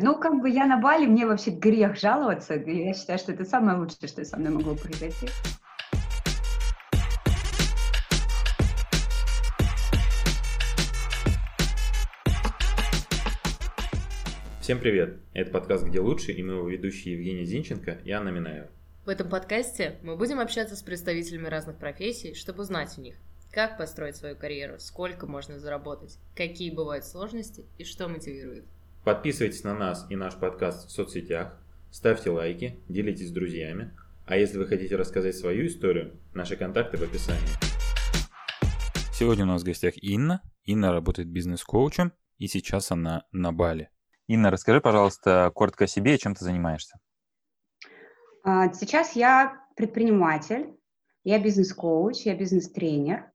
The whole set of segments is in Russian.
Ну, как бы я на Бали, мне вообще грех жаловаться. Я считаю, что это самое лучшее, что со мной могло произойти. Всем привет! Это подкаст «Где лучше» и мы его ведущие Евгения Зинченко и Анна Минаева. В этом подкасте мы будем общаться с представителями разных профессий, чтобы узнать у них, как построить свою карьеру, сколько можно заработать, какие бывают сложности и что мотивирует. Подписывайтесь на нас и наш подкаст в соцсетях, ставьте лайки, делитесь с друзьями. А если вы хотите рассказать свою историю, наши контакты в описании. Сегодня у нас в гостях Инна. Инна работает бизнес-коучем, и сейчас она на Бали. Инна, расскажи, пожалуйста, коротко о себе и чем ты занимаешься. А, сейчас я предприниматель, я бизнес-коуч, я бизнес-тренер.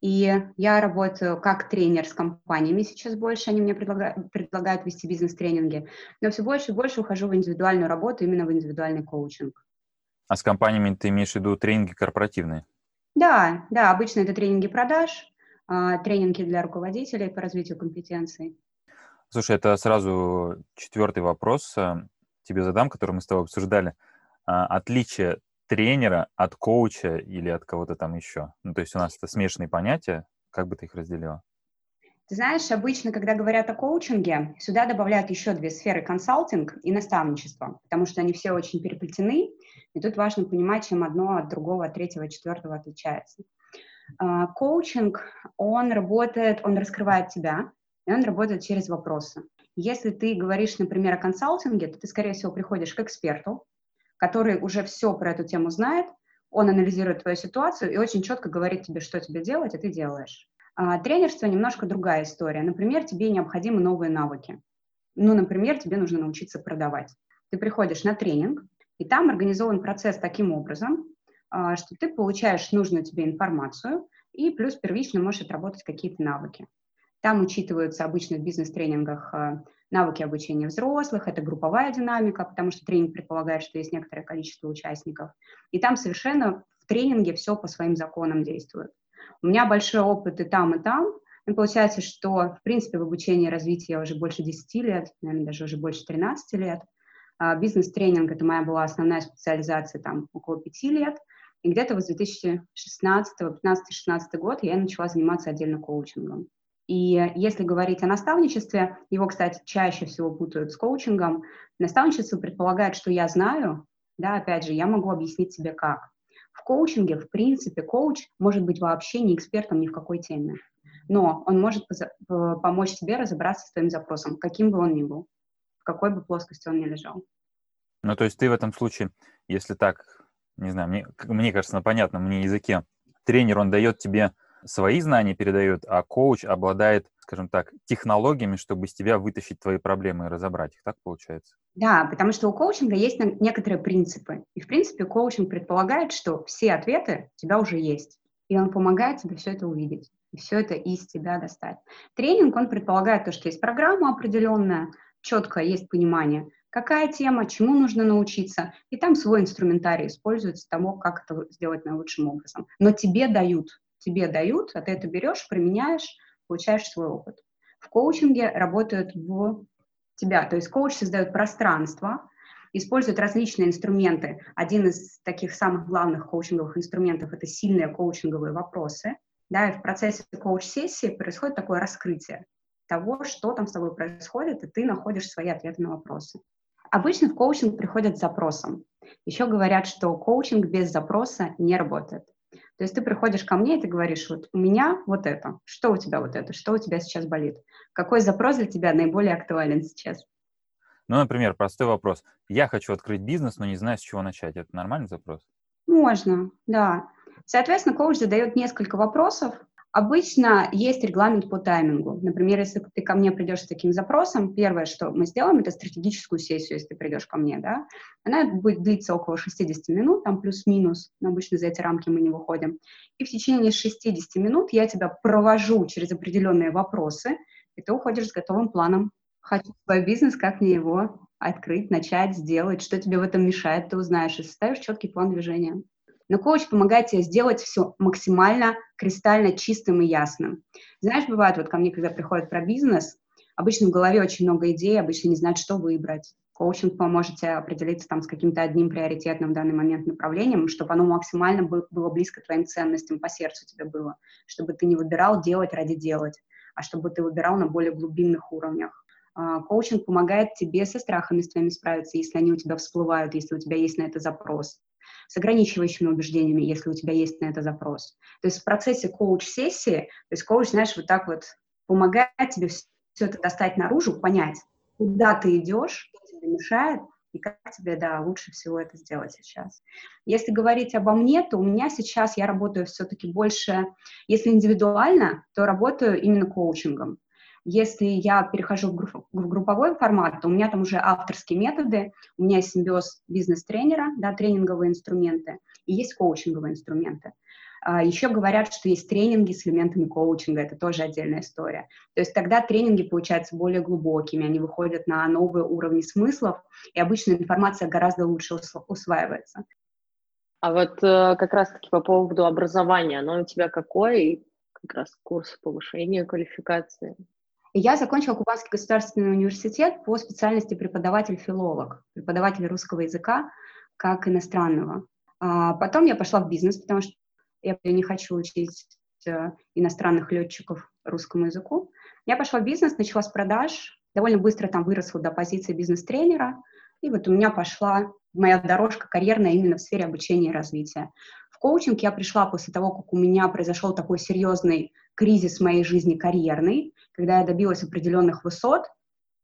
И я работаю как тренер с компаниями сейчас больше, они мне предлагают, предлагают вести бизнес-тренинги, но все больше и больше ухожу в индивидуальную работу, именно в индивидуальный коучинг. А с компаниями ты имеешь в виду тренинги корпоративные? Да, да, обычно это тренинги продаж, а, тренинги для руководителей по развитию компетенций. Слушай, это сразу четвертый вопрос э, тебе задам, который мы с тобой обсуждали. А, отличие тренера от коуча или от кого-то там еще? Ну, то есть у нас это смешанные понятия. Как бы ты их разделила? Ты знаешь, обычно, когда говорят о коучинге, сюда добавляют еще две сферы – консалтинг и наставничество, потому что они все очень переплетены, и тут важно понимать, чем одно от другого, от третьего, от четвертого отличается. А, коучинг, он работает, он раскрывает тебя, и он работает через вопросы. Если ты говоришь, например, о консалтинге, то ты, скорее всего, приходишь к эксперту, который уже все про эту тему знает, он анализирует твою ситуацию и очень четко говорит тебе, что тебе делать, и ты делаешь. А, тренерство немножко другая история. Например, тебе необходимы новые навыки. Ну, например, тебе нужно научиться продавать. Ты приходишь на тренинг, и там организован процесс таким образом, а, что ты получаешь нужную тебе информацию, и плюс первично можешь отработать какие-то навыки. Там учитываются обычно в бизнес-тренингах а, навыки обучения взрослых, это групповая динамика, потому что тренинг предполагает, что есть некоторое количество участников. И там совершенно в тренинге все по своим законам действует. У меня большой опыт и там, и там. И получается, что, в принципе, в обучении и развитии я уже больше 10 лет, наверное, даже уже больше 13 лет. А бизнес-тренинг – это моя была основная специализация там около 5 лет. И где-то вот с 2016, 15-16 год я начала заниматься отдельно коучингом. И если говорить о наставничестве, его, кстати, чаще всего путают с коучингом. Наставничество предполагает, что я знаю, да, опять же, я могу объяснить себе как. В коучинге, в принципе, коуч может быть вообще не экспертом ни в какой теме, но он может помочь тебе разобраться с твоим запросом, каким бы он ни был, в какой бы плоскости он ни лежал. Ну, то есть ты в этом случае, если так, не знаю, мне, мне кажется, на понятном мне языке, тренер, он дает тебе свои знания передает, а коуч обладает, скажем так, технологиями, чтобы из тебя вытащить твои проблемы и разобрать их. Так получается? Да, потому что у коучинга есть некоторые принципы. И, в принципе, коучинг предполагает, что все ответы у тебя уже есть. И он помогает тебе все это увидеть. И все это из тебя достать. Тренинг, он предполагает то, что есть программа определенная, четко есть понимание, какая тема, чему нужно научиться, и там свой инструментарий используется того, как это сделать наилучшим образом. Но тебе дают тебе дают, а ты это берешь, применяешь, получаешь свой опыт. В коучинге работают в тебя, то есть коуч создает пространство, использует различные инструменты. Один из таких самых главных коучинговых инструментов – это сильные коучинговые вопросы. Да, и в процессе коуч-сессии происходит такое раскрытие того, что там с тобой происходит, и ты находишь свои ответы на вопросы. Обычно в коучинг приходят с запросом. Еще говорят, что коучинг без запроса не работает. То есть ты приходишь ко мне и ты говоришь, вот у меня вот это, что у тебя вот это, что у тебя сейчас болит, какой запрос для тебя наиболее актуален сейчас? Ну, например, простой вопрос. Я хочу открыть бизнес, но не знаю, с чего начать. Это нормальный запрос? Можно, да. Соответственно, коуч задает несколько вопросов, Обычно есть регламент по таймингу. Например, если ты ко мне придешь с таким запросом, первое, что мы сделаем, это стратегическую сессию, если ты придешь ко мне, да. Она будет длиться около 60 минут, там плюс-минус, но обычно за эти рамки мы не выходим. И в течение 60 минут я тебя провожу через определенные вопросы, и ты уходишь с готовым планом. Хочу свой бизнес, как мне его открыть, начать, сделать, что тебе в этом мешает, ты узнаешь и составишь четкий план движения. Но коуч помогает тебе сделать все максимально кристально чистым и ясным. Знаешь, бывает, вот ко мне, когда приходят про бизнес, Обычно в голове очень много идей, обычно не знают, что выбрать. Коучинг поможет тебе определиться там с каким-то одним приоритетным в данный момент направлением, чтобы оно максимально было близко твоим ценностям, по сердцу тебе было, чтобы ты не выбирал делать ради делать, а чтобы ты выбирал на более глубинных уровнях. А, коучинг помогает тебе со страхами своими справиться, если они у тебя всплывают, если у тебя есть на это запрос с ограничивающими убеждениями, если у тебя есть на это запрос. То есть в процессе коуч-сессии, то есть коуч, знаешь, вот так вот помогает тебе все это достать наружу, понять, куда ты идешь, тебе мешает, и как тебе, да, лучше всего это сделать сейчас. Если говорить обо мне, то у меня сейчас, я работаю все-таки больше, если индивидуально, то работаю именно коучингом. Если я перехожу в, групп, в групповой формат, то у меня там уже авторские методы, у меня есть симбиоз бизнес-тренера, да, тренинговые инструменты, и есть коучинговые инструменты. А, Еще говорят, что есть тренинги с элементами коучинга, это тоже отдельная история. То есть тогда тренинги получаются более глубокими, они выходят на новые уровни смыслов, и обычно информация гораздо лучше усваивается. А вот э, как раз-таки по поводу образования, оно у тебя какое? И как раз курс повышения квалификации? Я закончила Кубанский государственный университет по специальности преподаватель-филолог, преподаватель русского языка как иностранного. А потом я пошла в бизнес, потому что я не хочу учить э, иностранных летчиков русскому языку. Я пошла в бизнес, начала с продаж, довольно быстро там выросла до позиции бизнес-тренера, и вот у меня пошла моя дорожка карьерная именно в сфере обучения и развития. В коучинг я пришла после того, как у меня произошел такой серьезный кризис моей жизни карьерный, когда я добилась определенных высот,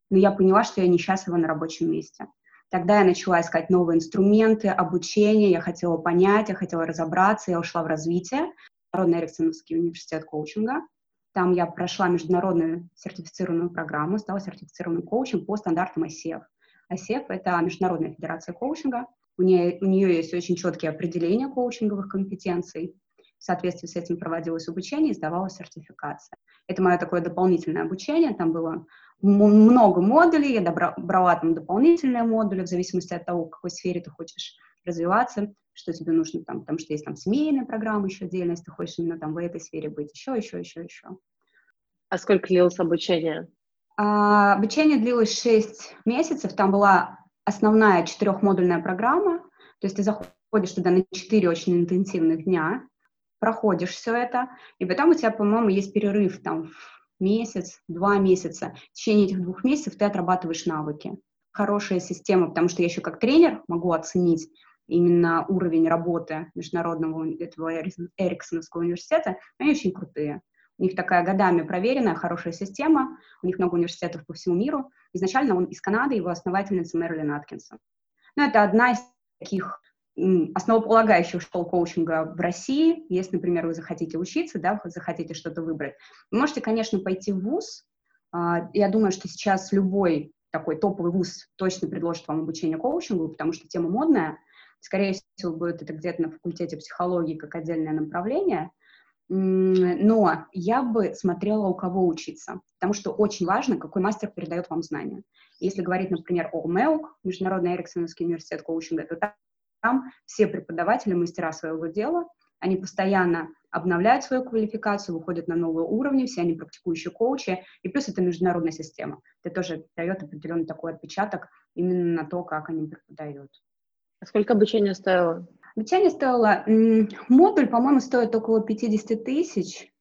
но я поняла, что я несчастлива на рабочем месте. Тогда я начала искать новые инструменты, обучение, я хотела понять, я хотела разобраться, я ушла в развитие. Народный Эриксоновский университет коучинга. Там я прошла международную сертифицированную программу, стала сертифицированным коучем по стандартам ICF. ICF — это Международная федерация коучинга. У нее, у нее есть очень четкие определения коучинговых компетенций. В соответствии с этим проводилось обучение и сдавалась сертификация. Это мое такое дополнительное обучение. Там было много модулей, я добра, брала там дополнительные модули в зависимости от того, в какой сфере ты хочешь развиваться, что тебе нужно там, потому что есть там семейная программа еще отдельно, если ты хочешь именно там в этой сфере быть, еще, еще, еще, еще. А сколько длилось обучение? А, обучение длилось 6 месяцев, там была основная четырехмодульная программа, то есть ты заходишь туда на 4 очень интенсивных дня, проходишь все это, и потом у тебя, по-моему, есть перерыв там месяц, два месяца. В течение этих двух месяцев ты отрабатываешь навыки. Хорошая система, потому что я еще как тренер могу оценить именно уровень работы международного этого Эриксоновского университета, они очень крутые. У них такая годами проверенная, хорошая система, у них много университетов по всему миру. Изначально он из Канады, его основательница Мэрилин Аткинсон. Но это одна из таких основополагающих школ коучинга в России. Если, например, вы захотите учиться, да, захотите что-то выбрать, вы можете, конечно, пойти в ВУЗ. А, я думаю, что сейчас любой такой топовый ВУЗ точно предложит вам обучение коучингу, потому что тема модная. Скорее всего, будет это где-то на факультете психологии как отдельное направление. Но я бы смотрела, у кого учиться, потому что очень важно, какой мастер передает вам знания. Если говорить, например, о МЭУК, Международный Эриксоновский университет коучинга, то там все преподаватели мастера своего дела, они постоянно обновляют свою квалификацию, выходят на новые уровни, все они практикующие коучи, и плюс это международная система. Это тоже дает определенный такой отпечаток именно на то, как они преподают. А сколько обучение стоило? Обучение стоило... Модуль, по-моему, стоит около 50 тысяч.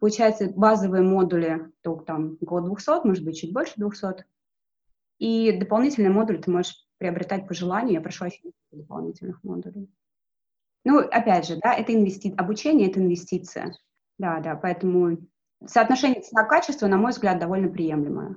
Получается, базовые модули, то там около 200, может быть, чуть больше 200. И дополнительные модули ты можешь приобретать по желанию. Я прошла еще дополнительных модулей. Ну, опять же, да, это инвести... обучение — это инвестиция. Да, да, поэтому соотношение цена-качество, на мой взгляд, довольно приемлемое.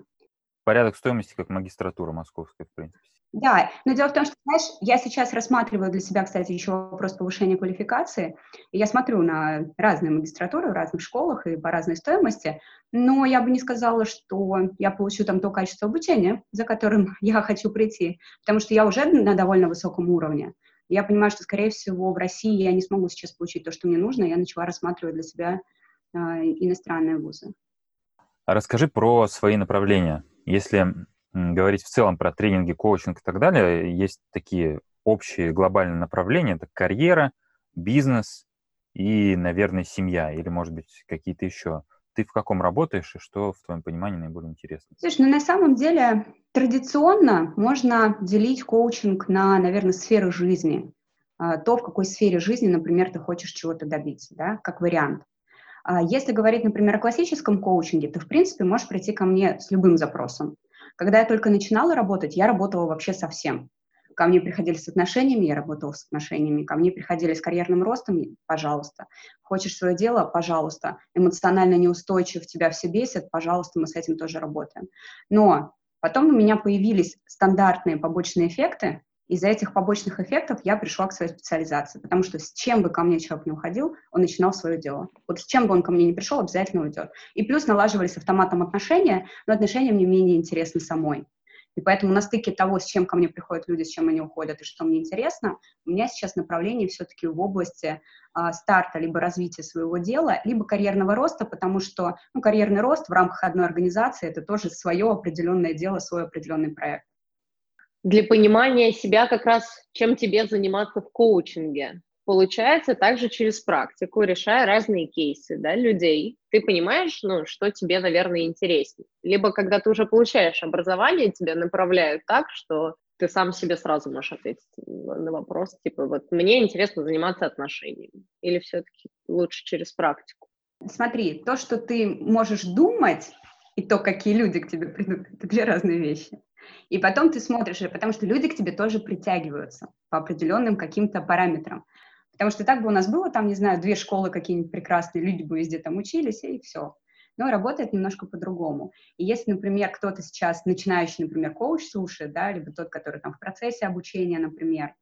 Порядок стоимости, как магистратура московская, в принципе. Да, но дело в том, что, знаешь, я сейчас рассматриваю для себя, кстати, еще вопрос повышения квалификации, я смотрю на разные магистратуры в разных школах и по разной стоимости, но я бы не сказала, что я получу там то качество обучения, за которым я хочу прийти, потому что я уже на довольно высоком уровне. Я понимаю, что, скорее всего, в России я не смогу сейчас получить то, что мне нужно, я начала рассматривать для себя э, иностранные вузы. Расскажи про свои направления. Если говорить в целом про тренинги, коучинг и так далее, есть такие общие глобальные направления, это карьера, бизнес и, наверное, семья, или, может быть, какие-то еще. ты в каком работаешь и что в твоем понимании наиболее интересно? Слушай, ну на самом деле традиционно можно делить коучинг на, наверное, сферы жизни. А, то, в какой сфере жизни, например, ты хочешь чего-то добиться, да, как вариант. А если говорить, например, о классическом коучинге, ты, в принципе, можешь прийти ко мне с любым запросом. Когда я только начинала работать, я работала вообще со всем. Ко мне приходили с отношениями, я работала с отношениями. Ко мне приходили с карьерным ростом, пожалуйста. Хочешь свое дело, пожалуйста. Эмоционально неустойчив, тебя все бесит, пожалуйста, мы с этим тоже работаем. Но потом у меня появились стандартные побочные эффекты, из-за этих побочных эффектов я пришла к своей специализации, потому что с чем бы ко мне человек не уходил, он начинал свое дело. Вот с чем бы он ко мне не пришел, обязательно уйдет. И плюс налаживались автоматом отношения, но отношения мне менее интересны самой. И поэтому на стыке того, с чем ко мне приходят люди, с чем они уходят и что мне интересно, у меня сейчас направление все-таки в области а, старта либо развития своего дела, либо карьерного роста, потому что ну, карьерный рост в рамках одной организации это тоже свое определенное дело, свой определенный проект. Для понимания себя как раз, чем тебе заниматься в коучинге, получается также через практику, решая разные кейсы, да, людей. Ты понимаешь, ну, что тебе, наверное, интереснее. Либо когда ты уже получаешь образование, тебя направляют так, что ты сам себе сразу можешь ответить на вопрос, типа, вот мне интересно заниматься отношениями. Или все-таки лучше через практику? Смотри, то, что ты можешь думать, и то, какие люди к тебе придут, это две разные вещи. И потом ты смотришь, потому что люди к тебе тоже притягиваются по определенным каким-то параметрам. Потому что так бы у нас было, там, не знаю, две школы какие-нибудь прекрасные, люди бы везде там учились, и все. Но работает немножко по-другому. И если, например, кто-то сейчас, начинающий, например, коуч слушает, да, либо тот, который там в процессе обучения, например,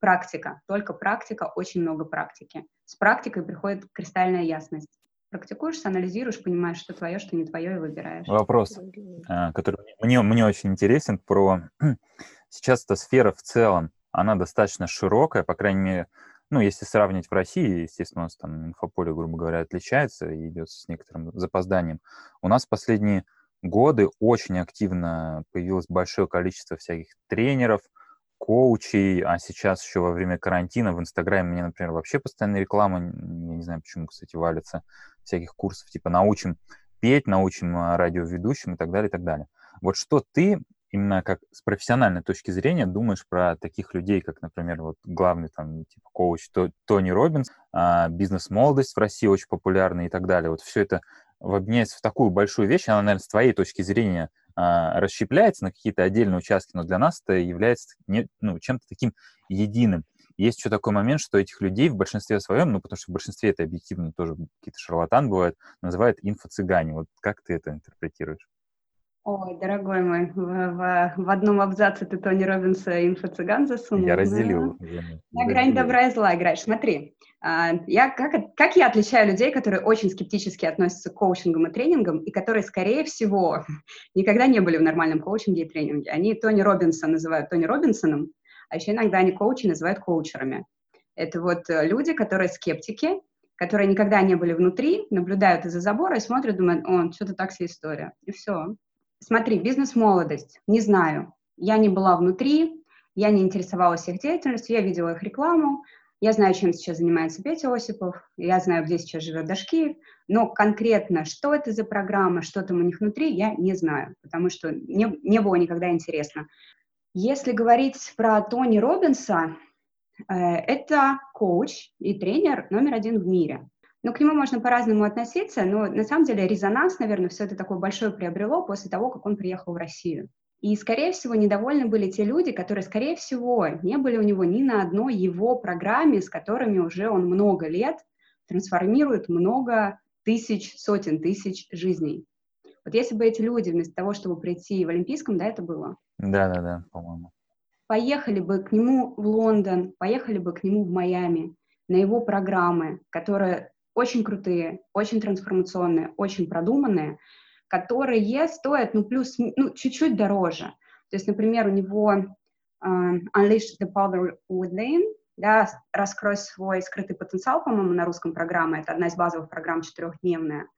практика, только практика, очень много практики. С практикой приходит кристальная ясность. Практикуешь, анализируешь, понимаешь, что твое, что не твое, и выбираешь. Вопрос, а, который мне, мне очень интересен, про сейчас эта сфера в целом, она достаточно широкая, по крайней мере, ну, если сравнивать в России, естественно, у нас там инфополе, грубо говоря, отличается и идет с некоторым запозданием. У нас в последние годы очень активно появилось большое количество всяких тренеров, коучей, а сейчас еще во время карантина в Инстаграме мне, например, вообще постоянно реклама, я не знаю, почему, кстати, валится, всяких курсов, типа научим петь, научим а, радиоведущим и так далее, и так далее. Вот что ты именно как с профессиональной точки зрения думаешь про таких людей, как, например, вот главный там типа коуч Тони Робинс, а, бизнес-молодость в России очень популярна и так далее. Вот все это объединяется в такую большую вещь, она, наверное, с твоей точки зрения расщепляется на какие-то отдельные участки, но для нас это является не, ну, чем-то таким единым. Есть еще такой момент, что этих людей в большинстве своем, ну, потому что в большинстве это объективно тоже какие-то шарлатан бывают, называют инфо-цыгане. Вот как ты это интерпретируешь? Ой, дорогой мой, в, в, в одном абзаце ты Тони Робинса инфо-цыган засунул. Я разделил. На грань добра и зла играешь. Смотри, а, я, как, как я отличаю людей, которые очень скептически относятся к коучингам и тренингам, и которые, скорее всего, никогда не были в нормальном коучинге и тренинге. Они Тони Робинса называют Тони Робинсоном, а еще иногда они коучи называют коучерами. Это вот э, люди, которые скептики, которые никогда не были внутри, наблюдают из-за забора и смотрят, думают, о, что-то так себе история. И все. Смотри, бизнес-молодость. Не знаю. Я не была внутри, я не интересовалась их деятельностью, я видела их рекламу, я знаю, чем сейчас занимается Петя Осипов, я знаю, где сейчас живет Дашкиев, но конкретно, что это за программа, что там у них внутри, я не знаю, потому что не, не было никогда интересно. Если говорить про Тони Робинса, э, это коуч и тренер номер один в мире. Но к нему можно по-разному относиться, но на самом деле резонанс, наверное, все это такое большое приобрело после того, как он приехал в Россию. И, скорее всего, недовольны были те люди, которые, скорее всего, не были у него ни на одной его программе, с которыми уже он много лет трансформирует много тысяч, сотен тысяч жизней. Вот если бы эти люди вместо того, чтобы прийти в Олимпийском, да, это было? Да-да-да, по-моему. Поехали бы к нему в Лондон, поехали бы к нему в Майами на его программы, которые очень крутые, очень трансформационные, очень продуманные, которые стоят, ну, плюс, ну, чуть-чуть дороже. То есть, например, у него uh, Unleash the Power Within, да, раскрой свой скрытый потенциал, по-моему, на русском программе, это одна из базовых программ четырехдневная,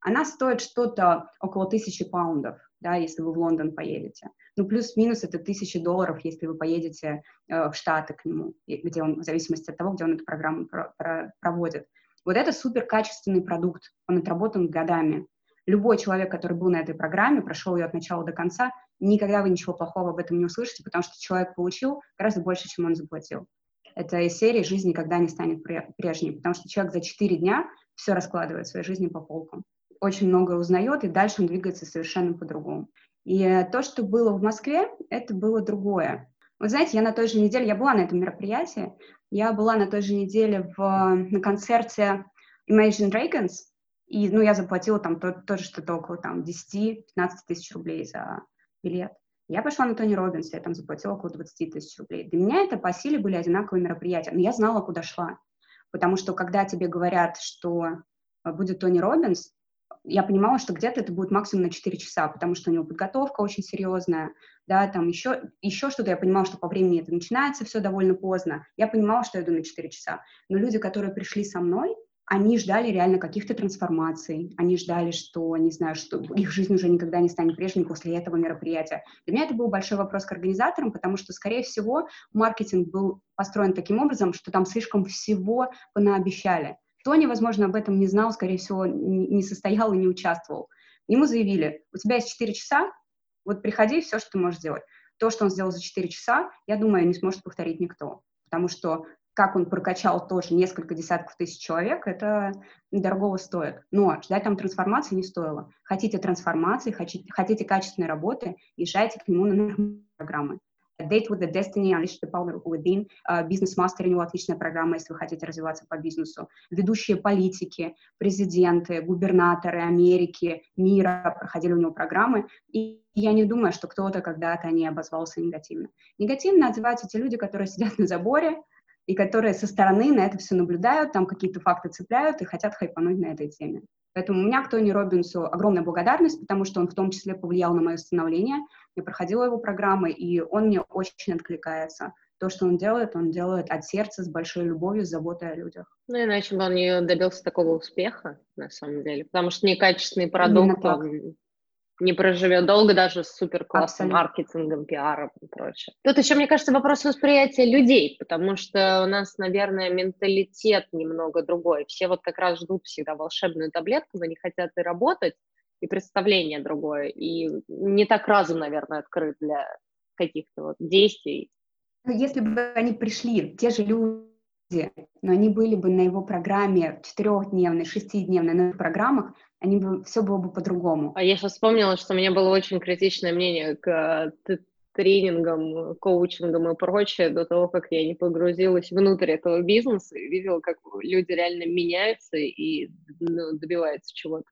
она стоит что-то около тысячи паундов, да, если вы в Лондон поедете. Ну, плюс-минус это тысячи долларов, если вы поедете э, в Штаты к нему, где он, в зависимости от того, где он эту программу про- про- проводит. Вот это супер качественный продукт, он отработан годами. Любой человек, который был на этой программе, прошел ее от начала до конца, никогда вы ничего плохого об этом не услышите, потому что человек получил гораздо больше, чем он заплатил. Это из серии «Жизнь никогда не станет прежней», потому что человек за 4 дня все раскладывает в своей жизни по полкам. Очень многое узнает, и дальше он двигается совершенно по-другому. И то, что было в Москве, это было другое. Вы знаете, я на той же неделе, я была на этом мероприятии, я была на той же неделе в, на концерте Imagine Dragons, и, ну, я заплатила там то, тоже что-то около там 10-15 тысяч рублей за билет. Я пошла на Тони Робинс, я там заплатила около 20 тысяч рублей. Для меня это по силе были одинаковые мероприятия, но я знала, куда шла. Потому что когда тебе говорят, что будет Тони Робинс, я понимала, что где-то это будет максимум на 4 часа, потому что у него подготовка очень серьезная, да, там еще, еще что-то, я понимала, что по времени это начинается все довольно поздно, я понимала, что я иду на 4 часа, но люди, которые пришли со мной, они ждали реально каких-то трансформаций, они ждали, что, не знаю, что их жизнь уже никогда не станет прежней после этого мероприятия. Для меня это был большой вопрос к организаторам, потому что, скорее всего, маркетинг был построен таким образом, что там слишком всего понаобещали. Тони, возможно, об этом не знал, скорее всего, не состоял и не участвовал. Ему заявили, у тебя есть 4 часа, вот приходи, все, что ты можешь сделать. То, что он сделал за 4 часа, я думаю, не сможет повторить никто, потому что как он прокачал тоже несколько десятков тысяч человек, это дорогого стоит. Но ждать там трансформации не стоило. Хотите трансформации, хотите, хотите качественной работы, езжайте к нему на программы. Date with the Destiny, Unleash the Power Within, бизнес-мастер, у него отличная программа, если вы хотите развиваться по бизнесу. Ведущие политики, президенты, губернаторы Америки, мира проходили у него программы, и я не думаю, что кто-то когда-то не обозвался негативно. Негативно отзываются те люди, которые сидят на заборе, и которые со стороны на это все наблюдают, там какие-то факты цепляют и хотят хайпануть на этой теме. Поэтому у меня к Тони Робинсу огромная благодарность, потому что он в том числе повлиял на мое становление. Я проходила его программы, и он мне очень откликается. То, что он делает, он делает от сердца, с большой любовью, с заботой о людях. Ну, иначе бы он не добился такого успеха, на самом деле. Потому что некачественный продукт, он не проживет долго даже с супер классным маркетингом, пиаром и прочее. Тут еще, мне кажется, вопрос восприятия людей, потому что у нас, наверное, менталитет немного другой. Все вот как раз ждут всегда волшебную таблетку, но не хотят и работать, и представление другое, и не так разум, наверное, открыт для каких-то вот действий. Ну, если бы они пришли, те же люди, но они были бы на его программе четырехдневной, шестидневной, на программах, они бы, все было бы по-другому. А я сейчас вспомнила, что у меня было очень критичное мнение к тренингам, коучингам и прочее до того, как я не погрузилась внутрь этого бизнеса и видела, как люди реально меняются и ну, добиваются чего-то.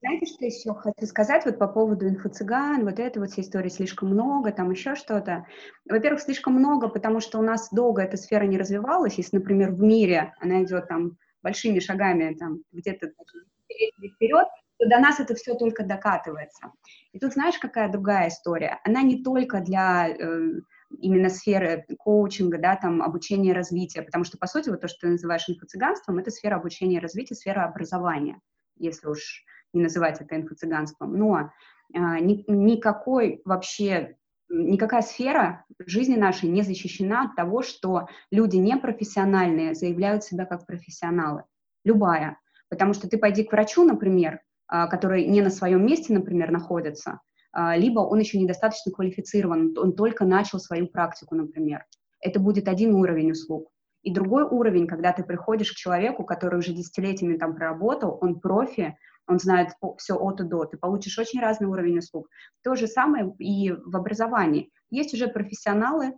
Знаете, что еще хочу сказать вот по поводу инфо-цыган, вот это вот вся история слишком много, там еще что-то. Во-первых, слишком много, потому что у нас долго эта сфера не развивалась. Если, например, в мире она идет там большими шагами, там где-то вперед, то до нас это все только докатывается. И тут знаешь, какая другая история? Она не только для э, именно сферы коучинга, да, там, обучения развития, потому что, по сути, вот то, что ты называешь инфо-цыганством, это сфера обучения и развития, сфера образования, если уж не называть это инфо-цыганством. Но э, ни, никакой вообще никакая сфера жизни нашей не защищена от того, что люди непрофессиональные заявляют себя как профессионалы. Любая. Потому что ты пойди к врачу, например, а, который не на своем месте, например, находится, а, либо он еще недостаточно квалифицирован, он только начал свою практику, например. Это будет один уровень услуг. И другой уровень, когда ты приходишь к человеку, который уже десятилетиями там проработал, он профи, он знает все от и до, ты получишь очень разный уровень услуг. То же самое и в образовании. Есть уже профессионалы,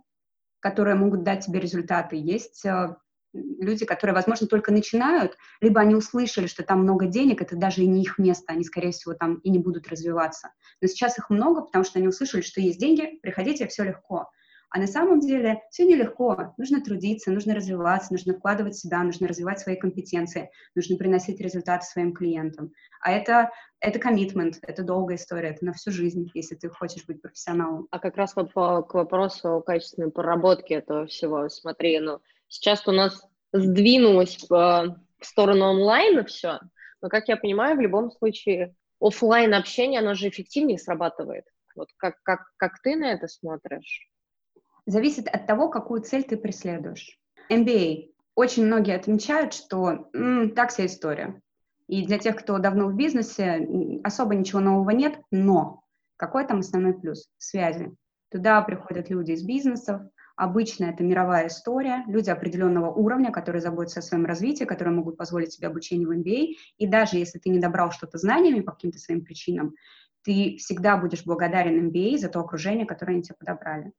которые могут дать тебе результаты, есть а, люди, которые, возможно, только начинают, либо они услышали, что там много денег, это даже и не их место, они, скорее всего, там и не будут развиваться. Но сейчас их много, потому что они услышали, что есть деньги, приходите, все легко. А на самом деле все нелегко. Нужно трудиться, нужно развиваться, нужно вкладывать в себя, нужно развивать свои компетенции, нужно приносить результаты своим клиентам. А это, это коммитмент, это долгая история, это на всю жизнь, если ты хочешь быть профессионалом. А как раз вот по, к вопросу качественной проработке этого всего, смотри, ну, Сейчас у нас сдвинулось в сторону онлайна все, но, как я понимаю, в любом случае офлайн общение, оно же эффективнее срабатывает. Вот как, как, как ты на это смотришь? Зависит от того, какую цель ты преследуешь. MBA очень многие отмечают, что м, так вся история. И для тех, кто давно в бизнесе, особо ничего нового нет, но какой там основной плюс? Связи. Туда приходят люди из бизнесов, Обычно это мировая история, люди определенного уровня, которые заботятся о своем развитии, которые могут позволить себе обучение в MBA. И даже если ты не добрал что-то знаниями по каким-то своим причинам, ты всегда будешь благодарен MBA за то окружение, которое они тебе подобрали.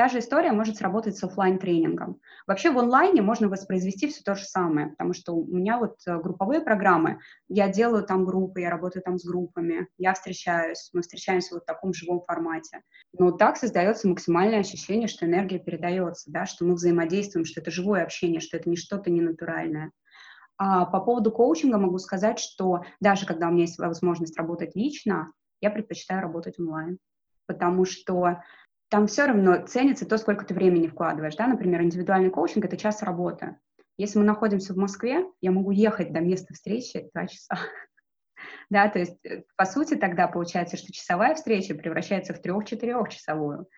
Та же история может сработать с офлайн тренингом Вообще в онлайне можно воспроизвести все то же самое, потому что у меня вот э, групповые программы, я делаю там группы, я работаю там с группами, я встречаюсь, мы встречаемся вот в таком живом формате. Но так создается максимальное ощущение, что энергия передается, да, что мы взаимодействуем, что это живое общение, что это не что-то ненатуральное. А по поводу коучинга могу сказать, что даже когда у меня есть возможность работать лично, я предпочитаю работать онлайн, потому что там все равно ценится то, сколько ты времени вкладываешь. Да? Например, индивидуальный коучинг — это час работы. Если мы находимся в Москве, я могу ехать до места встречи два часа. да, то есть, э, по сути, тогда получается, что часовая встреча превращается в трех-четырехчасовую.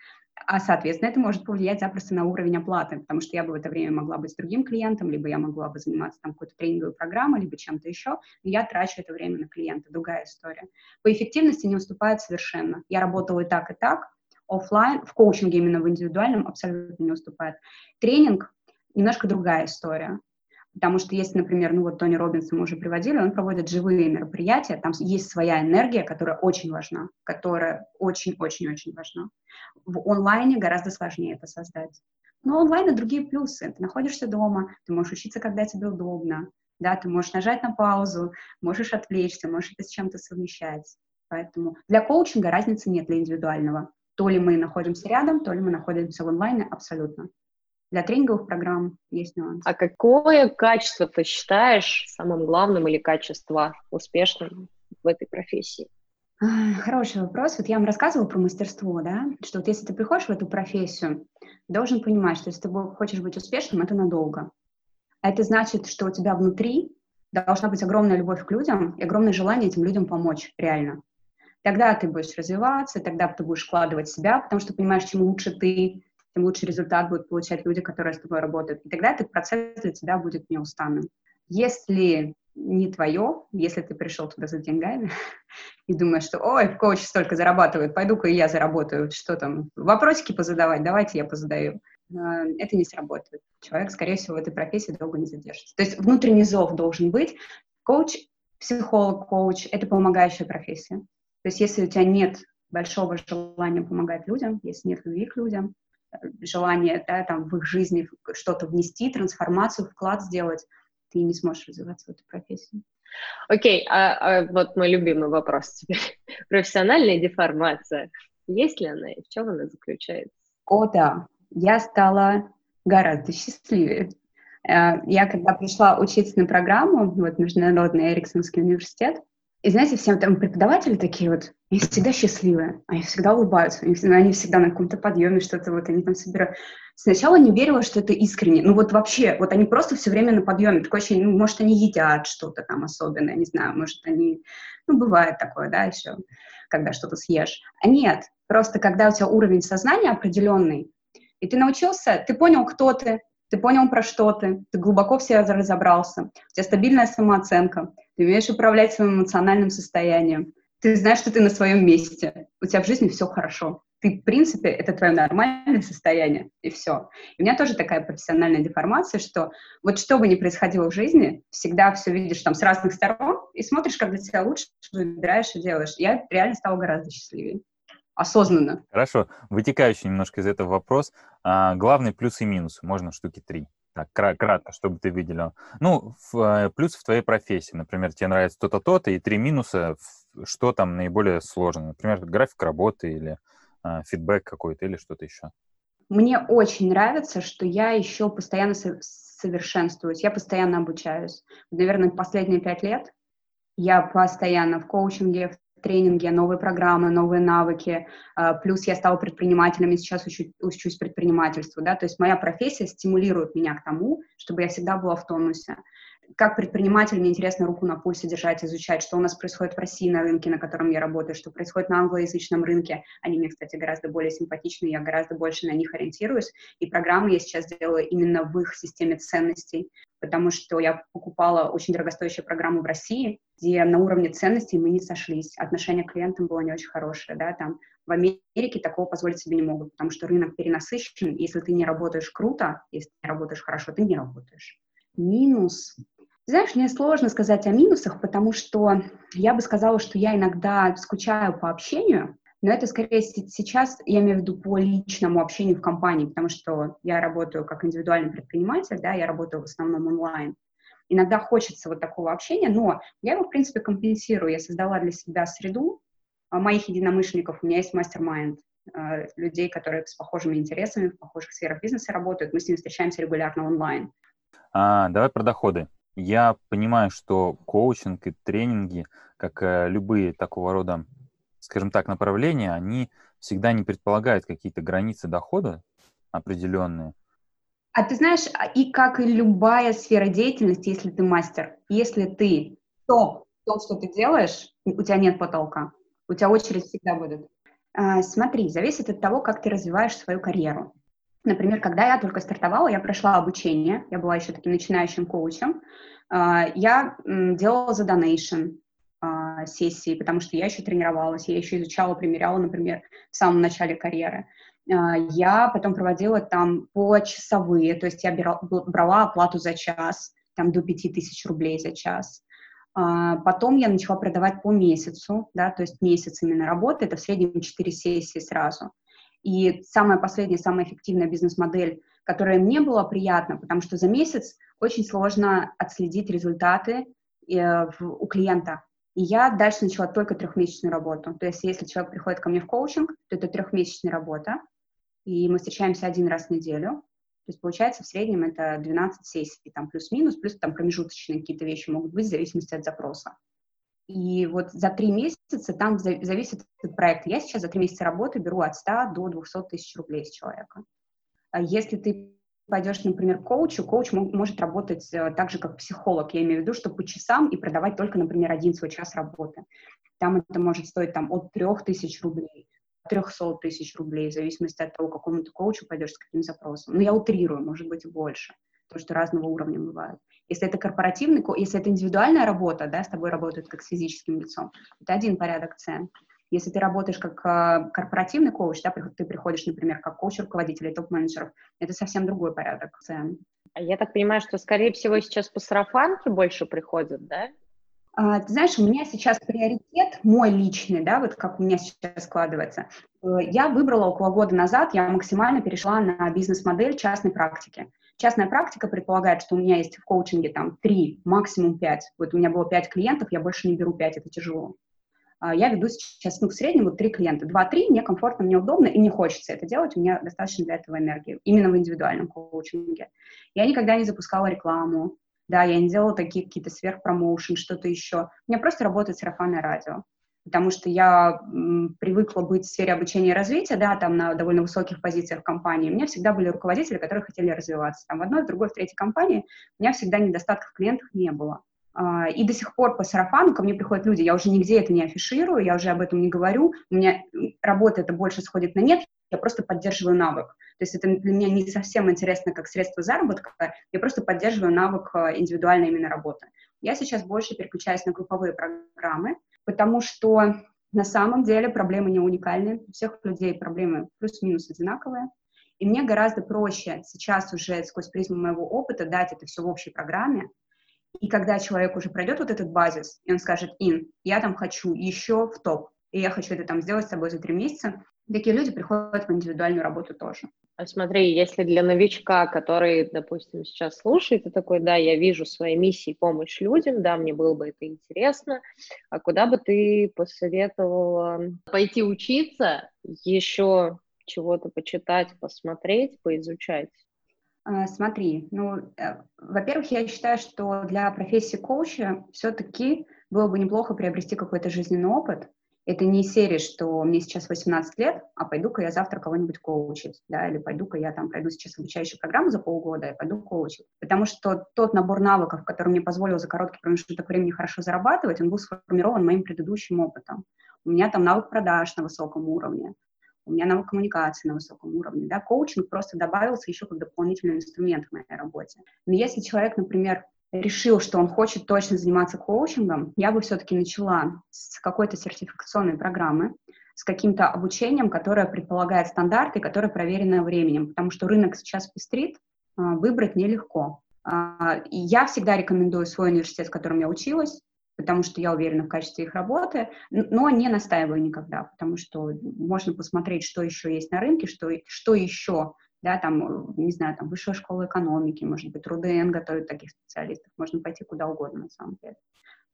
А, соответственно, это может повлиять запросто на уровень оплаты, потому что я бы в это время могла быть с другим клиентом, либо я могла бы заниматься там какой-то тренинговой программой, либо чем-то еще, но я трачу это время на клиента, другая история. По эффективности не уступает совершенно. Я работала и так, и так, офлайн, в коучинге именно в индивидуальном абсолютно не уступает. Тренинг немножко другая история. Потому что если, например, ну вот Тони Робинса мы уже приводили, он проводит живые мероприятия, там есть своя энергия, которая очень важна, которая очень-очень-очень важна. В онлайне гораздо сложнее это создать. Но онлайн и другие плюсы. Ты находишься дома, ты можешь учиться, когда тебе удобно, да, ты можешь нажать на паузу, можешь отвлечься, можешь это с чем-то совмещать. Поэтому для коучинга разницы нет для индивидуального. То ли мы находимся рядом, то ли мы находимся в онлайне, абсолютно. Для тренинговых программ есть нюанс. А какое качество ты считаешь самым главным или качество успешным в этой профессии? Хороший вопрос. Вот я вам рассказывала про мастерство, да, что вот если ты приходишь в эту профессию, должен понимать, что если ты хочешь быть успешным, это надолго. А это значит, что у тебя внутри должна быть огромная любовь к людям и огромное желание этим людям помочь, реально. Тогда ты будешь развиваться, тогда ты будешь вкладывать себя, потому что понимаешь, чем лучше ты, тем лучше результат будут получать люди, которые с тобой работают. И тогда этот процесс для тебя будет неустанным. Если не твое, если ты пришел туда за деньгами и думаешь, что ой, коуч столько зарабатывает, пойду-ка и я заработаю, что там, вопросики позадавать, давайте я позадаю. Это не сработает. Человек, скорее всего, в этой профессии долго не задержится. То есть внутренний зов должен быть. Коуч, психолог, коуч — это помогающая профессия. То есть если у тебя нет большого желания помогать людям, если нет любви к людям, э, желания да, там, в их жизни что-то внести, трансформацию, вклад сделать, ты не сможешь развиваться в этой профессии. Окей, okay, а, а вот мой любимый вопрос теперь. Профессиональная деформация. Есть ли она и в чем она заключается? О, да. Я стала гораздо счастливее. Э, я когда пришла учиться на программу, вот Международный Эриксонский университет, и знаете, все там преподаватели такие вот, они всегда счастливые, они всегда улыбаются, они, они всегда на каком-то подъеме что-то вот, они там собирают. Сначала не верила, что это искренне. Ну вот вообще, вот они просто все время на подъеме. Такое ощущение, ну, может, они едят что-то там особенное, не знаю, может, они... Ну, бывает такое, да, еще, когда что-то съешь. А нет, просто когда у тебя уровень сознания определенный, и ты научился, ты понял, кто ты, ты понял, про что ты, ты глубоко все разобрался, у тебя стабильная самооценка, ты умеешь управлять своим эмоциональным состоянием, ты знаешь, что ты на своем месте, у тебя в жизни все хорошо. Ты, в принципе, это твое нормальное состояние, и все. И у меня тоже такая профессиональная деформация, что вот что бы ни происходило в жизни, всегда все видишь там с разных сторон и смотришь, как для тебя лучше, выбираешь и делаешь. Я реально стала гораздо счастливее осознанно. Хорошо. Вытекающий немножко из этого вопрос. А, главные плюсы и минусы. Можно штуки три. Так, кратко, чтобы ты выделил. Ну, в, э, плюс в твоей профессии. Например, тебе нравится то-то, то-то, и три минуса, что там наиболее сложно. Например, график работы или э, фидбэк какой-то или что-то еще. Мне очень нравится, что я еще постоянно совершенствуюсь, я постоянно обучаюсь. Наверное, последние пять лет я постоянно в коучинге, в тренинги, новые программы, новые навыки. А, плюс я стала предпринимателем и сейчас учу, учусь предпринимательству. Да? То есть моя профессия стимулирует меня к тому, чтобы я всегда была в тонусе. Как предприниматель мне интересно руку на пульсе держать, изучать, что у нас происходит в России на рынке, на котором я работаю, что происходит на англоязычном рынке. Они мне, кстати, гораздо более симпатичны, я гораздо больше на них ориентируюсь. И программы я сейчас делаю именно в их системе ценностей, потому что я покупала очень дорогостоящие программы в России, где на уровне ценностей мы не сошлись. Отношение к клиентам было не очень хорошее, да, там в Америке такого позволить себе не могут, потому что рынок перенасыщен. Если ты не работаешь круто, если ты не работаешь хорошо, ты не работаешь. Минус. Знаешь, мне сложно сказать о минусах, потому что я бы сказала, что я иногда скучаю по общению, но это скорее сейчас, я имею в виду по личному общению в компании, потому что я работаю как индивидуальный предприниматель, да, я работаю в основном онлайн. Иногда хочется вот такого общения, но я его, в принципе, компенсирую. Я создала для себя среду, а, моих единомышленников, у меня есть мастер-майнд, а, людей, которые с похожими интересами в похожих сферах бизнеса работают, мы с ними встречаемся регулярно онлайн. А, давай про доходы. Я понимаю, что коучинг и тренинги, как э, любые такого рода, скажем так, направления, они всегда не предполагают какие-то границы дохода определенные. А ты знаешь, а, и как и любая сфера деятельности, если ты мастер, если ты топ в том, что ты делаешь, у тебя нет потолка у тебя очередь всегда будет. А, смотри, зависит от того, как ты развиваешь свою карьеру. Например, когда я только стартовала, я прошла обучение, я была еще таким начинающим коучем, а, я делала за донейшн а, сессии, потому что я еще тренировалась, я еще изучала, примеряла, например, в самом начале карьеры. Я потом проводила там почасовые, то есть я брала оплату за час, там до 5000 рублей за час. А, потом я начала продавать по месяцу, да, то есть месяц именно работы, это в среднем 4 сессии сразу. И самая последняя, самая эффективная бизнес-модель, которая мне была приятна, потому что за месяц очень сложно отследить результаты э, у клиента. И я дальше начала только трехмесячную работу. То есть если человек приходит ко мне в коучинг, то это трехмесячная работа, и мы встречаемся один раз в неделю. То есть получается в среднем это 12 сессий, там плюс-минус, плюс там промежуточные какие-то вещи могут быть в зависимости от запроса. И вот за три месяца там зависит этот проект. Я сейчас за три месяца работы беру от 100 до 200 тысяч рублей с человека. А если ты пойдешь, например, к коучу, коуч может работать э, так же, как психолог. Я имею в виду, что по часам и продавать только, например, один свой час работы. Там это может стоить там, от 3000 рублей 300 тысяч рублей, в зависимости от того, к какому ты коучу пойдешь, с каким запросом. Но я утрирую, может быть, больше, потому что разного уровня бывает. Если это корпоративный, если это индивидуальная работа, да, с тобой работают как с физическим лицом, это один порядок цен. Если ты работаешь как э, корпоративный коуч, да, ты приходишь, например, как коуч руководителей, топ-менеджеров, это совсем другой порядок цен. А я так понимаю, что, скорее всего, сейчас по сарафанке больше приходят, да? А, ты знаешь, у меня сейчас приоритет мой личный, да, вот как у меня сейчас складывается. Э, я выбрала около года назад, я максимально перешла на бизнес-модель частной практики. Частная практика предполагает, что у меня есть в коучинге там три, максимум пять. Вот у меня было пять клиентов, я больше не беру пять, это тяжело. А, я веду сейчас, ну, в среднем вот три клиента. Два-три, мне комфортно, мне удобно, и не хочется это делать, у меня достаточно для этого энергии, именно в индивидуальном коучинге. Я никогда не запускала рекламу, да, я не делала такие какие-то сверхпромоушен, что-то еще. У меня просто работает сарафанное радио, потому что я м, привыкла быть в сфере обучения и развития, да, там на довольно высоких позициях в компании. У меня всегда были руководители, которые хотели развиваться. Там в одной, в другой, в третьей компании у меня всегда недостатков в клиентах не было. А, и до сих пор по сарафану ко мне приходят люди, я уже нигде это не афиширую, я уже об этом не говорю, у меня работа это больше сходит на нет, я просто поддерживаю навык. То есть это для меня не совсем интересно как средство заработка, я просто поддерживаю навык э, индивидуальной именно работы. Я сейчас больше переключаюсь на групповые программы, потому что на самом деле проблемы не уникальны, у всех людей проблемы плюс-минус одинаковые, и мне гораздо проще сейчас уже сквозь призму моего опыта дать это все в общей программе, и когда человек уже пройдет вот этот базис, и он скажет, Ин, я там хочу еще в топ, и я хочу это там сделать с тобой за три месяца, такие люди приходят в индивидуальную работу тоже. А смотри, если для новичка, который, допустим, сейчас слушает, и такой, да, я вижу своей миссией помощь людям, да, мне было бы это интересно, а куда бы ты посоветовала пойти учиться, еще чего-то почитать, посмотреть, поизучать? А, смотри, ну, э, во-первых, я считаю, что для профессии коуча все-таки было бы неплохо приобрести какой-то жизненный опыт, Это не серия, что мне сейчас 18 лет, а пойду-ка я завтра кого-нибудь коучить, да, или пойду-ка я там пройду сейчас обучающую программу за полгода и пойду коучить. Потому что тот набор навыков, который мне позволил за короткий промежуток времени хорошо зарабатывать, он был сформирован моим предыдущим опытом. У меня там навык продаж на высоком уровне, у меня навык коммуникации на высоком уровне, да, коучинг просто добавился еще как дополнительный инструмент в моей работе. Но если человек, например, решил, что он хочет точно заниматься коучингом, я бы все-таки начала с какой-то сертификационной программы, с каким-то обучением, которое предполагает стандарты, которое проверено временем, потому что рынок сейчас пестрит, а, выбрать нелегко. А, я всегда рекомендую свой университет, в котором я училась, потому что я уверена в качестве их работы, но не настаиваю никогда, потому что можно посмотреть, что еще есть на рынке, что, что еще да, там, не знаю, там, высшая школа экономики, может быть, РУДН готовит таких специалистов, можно пойти куда угодно, на самом деле.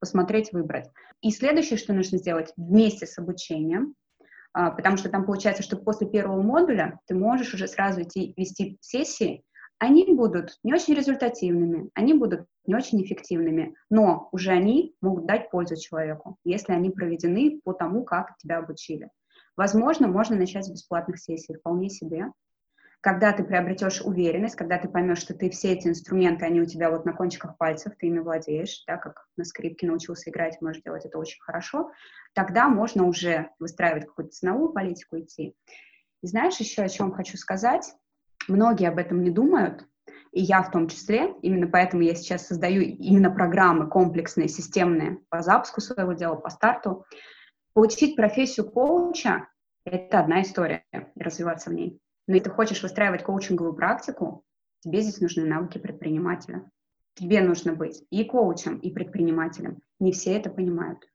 Посмотреть, выбрать. И следующее, что нужно сделать вместе с обучением, а, потому что там получается, что после первого модуля ты можешь уже сразу идти вести сессии, они будут не очень результативными, они будут не очень эффективными, но уже они могут дать пользу человеку, если они проведены по тому, как тебя обучили. Возможно, можно начать с бесплатных сессий, вполне себе когда ты приобретешь уверенность, когда ты поймешь, что ты все эти инструменты, они у тебя вот на кончиках пальцев, ты ими владеешь, да, как на скрипке научился играть, можешь делать это очень хорошо, тогда можно уже выстраивать какую-то ценовую политику идти. И знаешь еще, о чем хочу сказать? Многие об этом не думают, и я в том числе, именно поэтому я сейчас создаю именно программы комплексные, системные по запуску своего дела, по старту. Получить профессию коуча — это одна история, развиваться в ней. Но если ты хочешь выстраивать коучинговую практику, тебе здесь нужны навыки предпринимателя. Тебе нужно быть и коучем, и предпринимателем. Не все это понимают.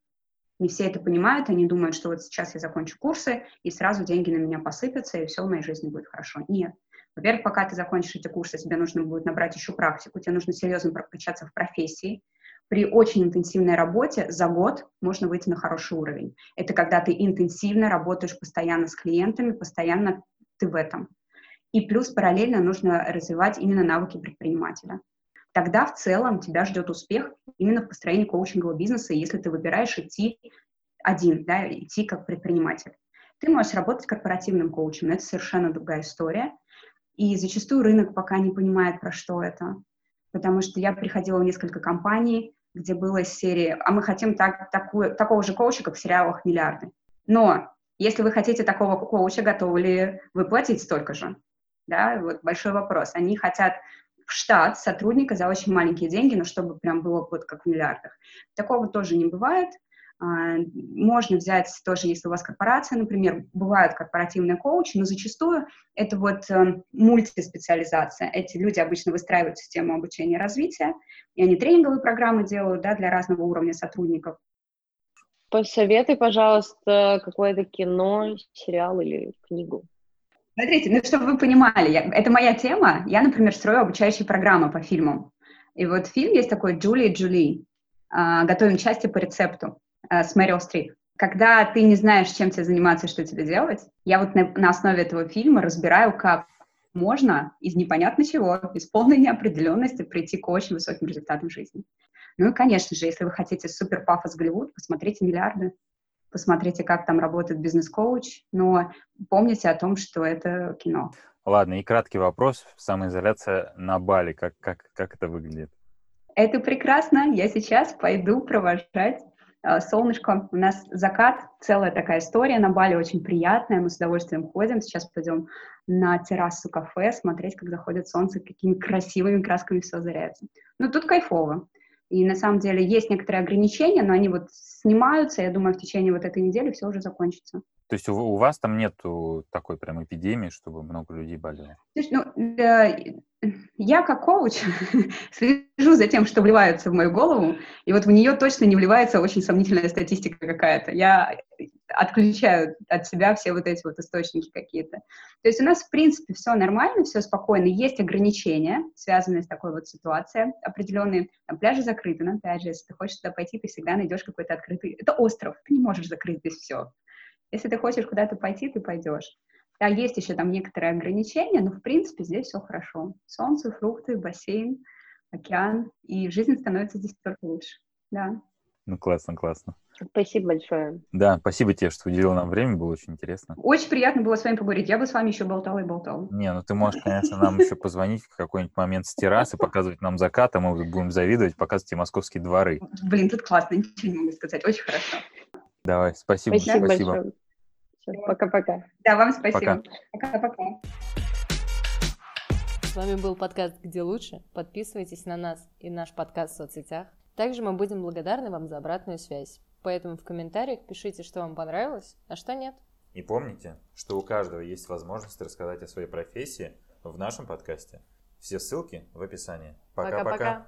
Не все это понимают, они думают, что вот сейчас я закончу курсы, и сразу деньги на меня посыпятся, и все в моей жизни будет хорошо. Нет. Во-первых, пока ты закончишь эти курсы, тебе нужно будет набрать еще практику, тебе нужно серьезно прокачаться в профессии. При очень интенсивной работе за год можно выйти на хороший уровень. Это когда ты интенсивно работаешь постоянно с клиентами, постоянно ты в этом. И плюс параллельно нужно развивать именно навыки предпринимателя. Тогда в целом тебя ждет успех именно в построении коучингового бизнеса, если ты выбираешь идти один, да, идти как предприниматель. Ты можешь работать корпоративным коучем, но это совершенно другая история. И зачастую рынок пока не понимает, про что это. Потому что я приходила в несколько компаний, где было серии, а мы хотим так, такую, такого же коуча, как в сериалах «Миллиарды». Но если вы хотите такого коуча, готовы ли вы платить столько же? Да, вот большой вопрос. Они хотят в штат сотрудника за очень маленькие деньги, но чтобы прям было вот как в миллиардах. Такого тоже не бывает. А, можно взять тоже, если у вас корпорация, например, бывают корпоративные коучи, но зачастую это вот э, мультиспециализация. Эти люди обычно выстраивают систему обучения и развития, и они тренинговые программы делают да, для разного уровня сотрудников. Посоветуй, пожалуйста, какое-то кино, сериал или книгу. Смотрите, ну, чтобы вы понимали, я, это моя тема. Я, например, строю обучающие программы по фильмам. И вот фильм есть такой «Джули и Джули». Э, «Готовим счастье по рецепту» э, с Мэрил Стрип. Когда ты не знаешь, чем тебе заниматься, что тебе делать, я вот на, на основе этого фильма разбираю, как можно из непонятно чего, из полной неопределенности прийти к очень высоким результатам жизни. Ну и, конечно же, если вы хотите супер пафос Голливуд, посмотрите «Миллиарды», посмотрите, как там работает бизнес-коуч, но помните о том, что это кино. Ладно, и краткий вопрос. Самоизоляция на Бали, как, как, как это выглядит? Это прекрасно. Я сейчас пойду провожать э, солнышко. У нас закат, целая такая история на Бали, очень приятная. Мы с удовольствием ходим. Сейчас пойдем на террасу кафе, смотреть, как заходит солнце, какими красивыми красками все озаряется. Ну, тут кайфово. И на самом деле есть некоторые ограничения, но они вот снимаются, я думаю, в течение вот этой недели все уже закончится. То есть у, у вас там нету такой прям эпидемии, чтобы много людей болело? Слушай, ну, э, я как коуч слежу за тем, что вливается в мою голову, и вот в нее точно не вливается очень сомнительная статистика какая-то. Я отключаю от себя все вот эти вот источники какие-то. То есть у нас, в принципе, все нормально, все спокойно. Есть ограничения, связанные с такой вот ситуацией определенные. Там пляжи закрыты, но опять же, если ты хочешь туда пойти, ты всегда найдешь какой-то открытый... Это остров, ты не можешь закрыть здесь все. Если ты хочешь куда-то пойти, ты пойдешь. Да, есть еще там некоторые ограничения, но в принципе здесь все хорошо. Солнце, фрукты, бассейн, океан, и жизнь становится здесь только лучше. Да. Ну, классно, классно. Спасибо большое. Да, спасибо тебе, что уделил нам время, было очень интересно. Очень приятно было с вами поговорить. Я бы с вами еще болтала и болтала. Не, ну ты можешь, конечно, нам еще позвонить в какой-нибудь момент с террасы, показывать нам закат, а мы будем завидовать, показывать тебе московские дворы. Блин, тут классно, ничего не могу сказать. Очень хорошо. Давай, спасибо. Спасибо, спасибо. Пока-пока. Да, вам спасибо. Пока-пока. С вами был подкаст «Где лучше?». Подписывайтесь на нас и наш подкаст в соцсетях. Также мы будем благодарны вам за обратную связь. Поэтому в комментариях пишите, что вам понравилось, а что нет. И помните, что у каждого есть возможность рассказать о своей профессии в нашем подкасте. Все ссылки в описании. Пока-пока.